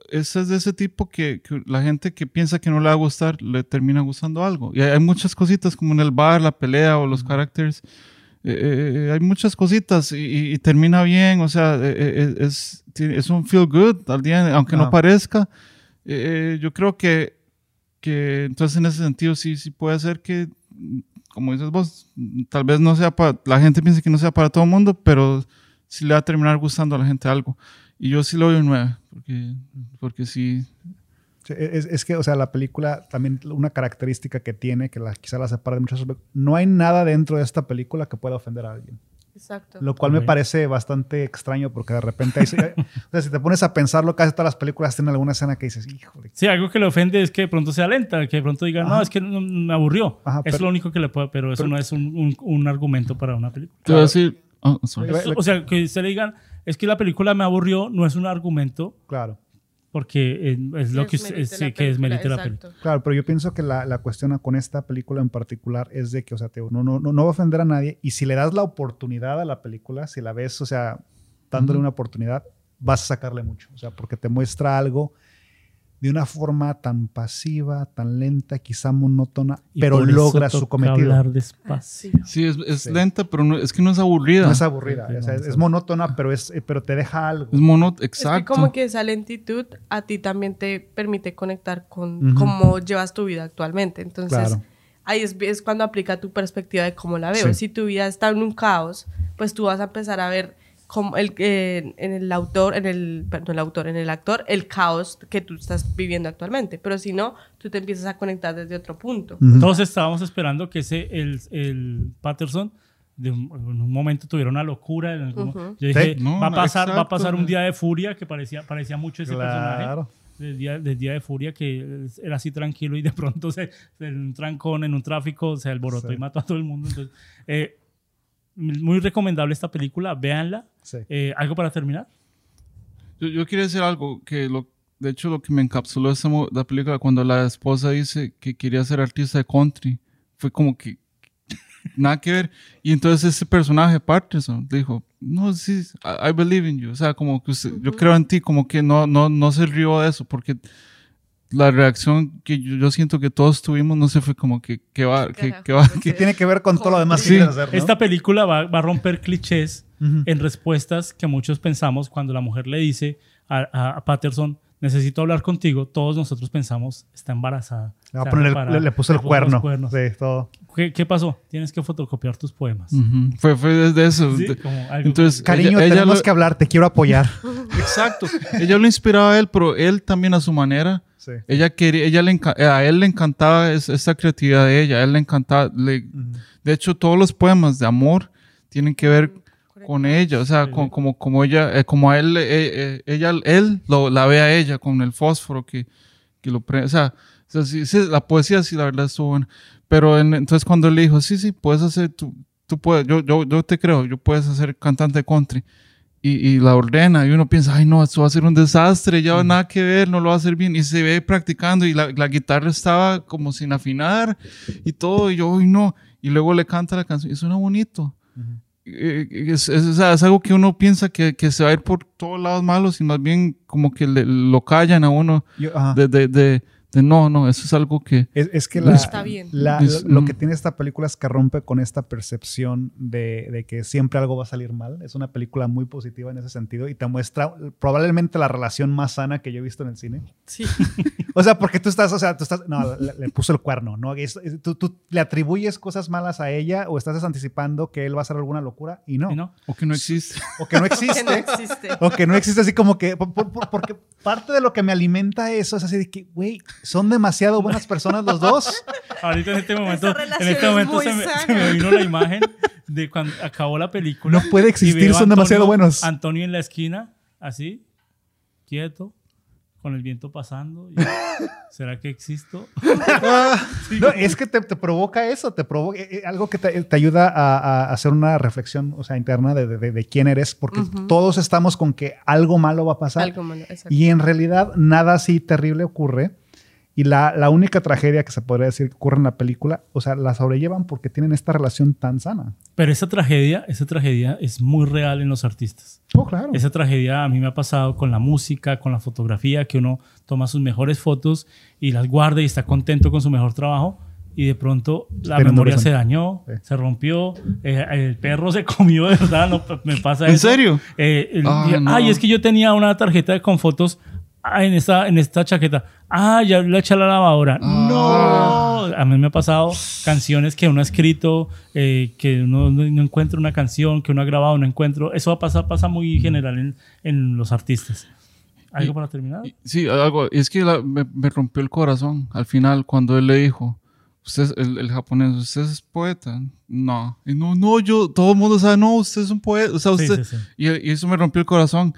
D: esta es de ese tipo que, que la gente que piensa que no le va a gustar, le termina gustando algo, y hay, hay muchas cositas como en el bar, la pelea o los characters, eh, eh, hay muchas cositas y, y- y termina bien, o sea, eh, eh, es, es un feel good al día, aunque no parezca. Eh, eh, yo creo que, que entonces en ese sentido sí, sí puede ser que, como dices vos, tal vez no sea para, la gente piensa que no sea para todo el mundo, pero sí le va a terminar gustando a la gente algo. Y yo sí le doy un 9, porque, porque sí,
E: Es, es que, o sea, la película también una característica que tiene, que la, quizá la separa de muchas otras, no hay nada dentro de esta película que pueda ofender a alguien.
B: Exacto.
E: Lo cual me parece bastante extraño porque de repente, hay- o sea, si te pones a pensarlo, casi todas las películas tienen alguna escena que dices, híjole.
A: Sí, algo que le ofende es que de pronto sea lenta, que de pronto diga, no,
E: Ajá.
A: es que no- me aburrió.
E: Ajá,
A: es
E: pero-
A: lo único que le puede, pero eso
E: pero-
A: no es un, un- un argumento para una película.
D: te voy a decir, oh, sorry.
A: Eso- o sea, que usted le digan, es que la película me aburrió, no es un argumento,
E: Claro.
A: porque eh, es lo que, es, sí,
B: la
A: que desmerite la película.
E: Claro, pero yo pienso que la, la cuestión con esta película en particular es de que, o sea, te- no, no, no, no va a ofender a nadie y si le das la oportunidad a la película, si la ves, o sea, dándole una oportunidad, vas a sacarle mucho, o sea, porque te muestra algo de una forma tan pasiva, tan lenta, quizá monótona,
A: Y
E: pero logra su cometido.
A: hablar despacio.
B: Sí.
D: Sí, es, es
E: Sí.
D: lenta, pero no, es que no es aburrida.
E: No es aburrida,
A: Sí,
E: o sea,
A: no,
E: es, es monótona, pero, es, eh, pero te deja algo.
D: Es mono,
B: Es
D: exacto.
B: que como que esa lentitud a ti también te permite conectar con cómo llevas tu vida actualmente. Entonces,
E: Claro.
B: ahí es, es cuando aplica tu perspectiva de cómo la veo.
E: Sí.
B: Si tu vida está en un caos, pues tú vas a empezar a ver como el, eh, en el autor, en el, perdón, el autor, en el actor, el caos que tú estás viviendo actualmente. Pero si no, tú te empiezas a conectar desde otro punto.
A: Todos estábamos esperando que ese, el, el Patterson, de un, en un momento tuviera una locura. en algún-
B: Ujú.
A: Yo dije,
E: Sí.
D: No,
A: va, a pasar, va a pasar un día de furia, que parecía, parecía mucho ese personaje.
E: Claro.
A: Del día, del día de furia, que era así tranquilo y de pronto se, en un trancón, en un tráfico, se alborotó
E: Sí.
A: y mató a todo el mundo. Entonces, eh, muy recomendable esta película, véanla.
E: Sí.
A: Eh, ¿Algo para terminar?
D: Yo, yo quería decir algo que lo, de hecho lo que me encapsuló esa mo- la película cuando la esposa dice que quería ser artista de country fue como que nada que ver y entonces ese personaje Patterson dijo no sí I, I believe in you o sea como que usted- yo creo en ti como que no no no se rió de eso porque la reacción que yo, yo siento que todos tuvimos no sé fue como que que va que, que va
E: Que tiene que ver con todo lo demás que
D: Sí.
E: quieres hacer, ¿no?
A: Esta película va, va a romper clichés en respuestas que muchos pensamos cuando la mujer le dice a, a- a Patterson, necesito hablar contigo, todos nosotros pensamos, está embarazada.
E: Le, va a
A: se
E: poner el-
A: separado,
E: le- le puso el cuerno.
A: cuernos.
E: Sí, todo.
A: ¿Qué, qué pasó? Tienes que fotocopiar tus poemas.
D: Fue fue desde eso
A: Sí,
D: entonces
E: Cariño,
D: ella- ella
E: tenemos
D: lo-
E: que hablar, te quiero apoyar.
D: Exacto. Ella lo inspiraba a él, pero él también a su manera.
E: Sí.
D: Ella quería, ella le a él le encantaba es- esa creatividad de ella. A él le encantaba. le- de hecho, todos los poemas de amor tienen que ver con ella. O sea,
A: Sí,
D: con- como, como ella, eh, como a él, eh, eh, ella, él lo, la ve a ella con el fósforo que, que lo pre- O sea, o sea, sí, sí, la poesía sí, la verdad estuvo buena. Pero en- entonces cuando él le dijo, sí, sí, puedes hacer, tú, tú puedes, yo, yo, yo te creo, yo puedes hacer cantante country y, y la ordena y uno piensa, ay no, esto va a ser un desastre, ya nada que ver, no lo va a hacer bien y se ve practicando y la, la guitarra estaba como sin afinar y todo y yo, ay no, y luego le canta la canción y suena bonito. Eh, Es, es- o sea, es algo que uno piensa que, que se va a ir por todos lados malos y más bien como que le- lo callan a uno
E: Yo- ajá.
D: de, de, de, de no, no, eso es algo que...
E: Es, es que la-
B: Está bien.
E: la-
D: Es-
E: lo que tiene esta película es que rompe con esta percepción de, de que siempre algo va a salir mal. Es una película muy positiva en ese sentido y te muestra probablemente la relación más sana que yo he visto en el cine.
B: Sí.
E: O sea, porque tú estás, o sea, tú estás, no, le, le puso el cuerno, ¿no? Es- es- tú, tú le atribuyes cosas malas a ella o estás anticipando que él va a hacer alguna locura y no.
A: ¿Y no?
D: O que no existe.
E: O que no
B: que
E: existe.
B: no existe.
E: O que no existe así como que, por- por- por- porque parte de lo que me alimenta eso es así de que, güey, son demasiado buenas personas los dos.
A: Ahorita en este momento, en este
B: es
A: momento se me,
B: sana.
A: se me vino la imagen de cuando acabó la película.
E: No puede existir, son demasiado buenos.
A: Antonio en la esquina, así, quieto, con el viento pasando. y, ¿Será que existo? Sí,
E: No, es que te, te provoca eso, te provoca eh, eh, algo que te, te ayuda a, a hacer una reflexión, o sea, interna de, de- de quién eres, porque todos estamos con que algo malo va a pasar.
B: Algo malo, exacto.
E: Y en realidad nada así terrible ocurre. Y la, la única tragedia que se podría decir que ocurre en la película, o sea, la sobrellevan porque tienen esta relación tan sana.
A: Pero esa tragedia, esa tragedia es muy real en los artistas.
E: Oh, claro.
A: Esa tragedia a mí me ha pasado con la música, con la fotografía, que uno toma sus mejores fotos y las guarda y está contento con su mejor trabajo y de pronto la memoria se dañó,
E: Sí.
A: se rompió, eh, el perro se comió, de verdad, no, me pasa
D: ¿En
A: eso.
D: serio?
A: Eh, el día-
D: no.
A: Ay, es que yo tenía una tarjeta con fotos ah, en, esta, en esta chaqueta. Ah, ya la eché a la lavadora. No. A mí me ha pasado canciones que uno ha escrito, eh, que uno no, encuentra una canción, que uno ha grabado, no encuentro. Eso va a pasar, pasa muy general en, en los artistas. ¿Algo
D: Y-
A: para terminar?
D: Y- Sí, algo. Es que la- me, me rompió el corazón al final cuando él le dijo, usted, es- el, el japonés, ¿usted es poeta? No. Y no, no, yo, todo el mundo sabe, no, usted es un poeta. O sea,
A: Sí,
D: usted.
A: sí, sí.
D: Y, y eso me rompió el corazón.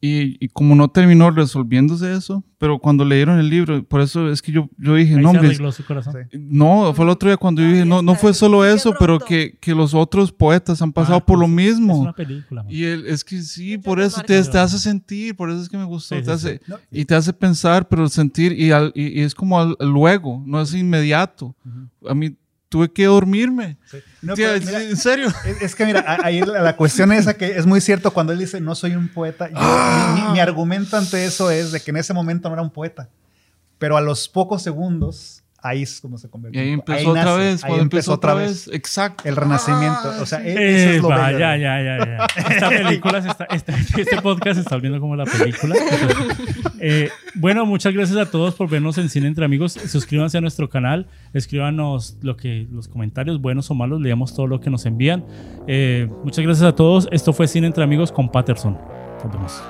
D: Y, y como no terminó resolviéndose eso, pero cuando leyeron el libro, por eso es que yo, yo dije,
A: Ahí
D: no,
A: se
D: hombre,
A: arregló su corazón.
E: Sí.
D: no, fue el otro día cuando yo dije, no, no fue solo eso, pero que, que los otros poetas han pasado
A: Ah,
D: por lo
A: pues,
D: mismo.
A: Es una película. man.
D: Y él, es que sí, por
G: te
D: eso te, te hace sentir, por eso es que me gustó.
A: Sí,
D: te
A: sí,
D: hace-
E: No,
D: y te hace pensar, pero sentir, y, al- y- y es como al- luego, no es inmediato. A mí tuve que dormirme.
E: No,
D: Tía,
E: mira,
D: ¿En serio?
E: Es, es que mira, ahí la, la cuestión esa que es muy cierto cuando él dice no soy un poeta. yo- mi, mi- mi argumento ante eso es de que en ese momento no era un poeta, pero a los pocos segundos ahí es como se
D: Y
E: convirtió.
D: ahí empezó otra
E: nace,
D: vez,
E: ahí
D: empezó otra vez. Exacto.
E: el renacimiento. O sea, eso es lo
A: va,
E: bello.
A: ya, ya, ya, ya. Esta película se está, esta- este podcast se está volviendo como la película. Eh, bueno, muchas gracias a todos por vernos en Cine Entre Amigos. Suscríbanse a nuestro canal, escríbanos lo que, los comentarios, buenos o malos, leemos todo lo que nos envían. Eh, muchas gracias a todos. Esto fue Cine Entre Amigos con Patterson. Nos vemos.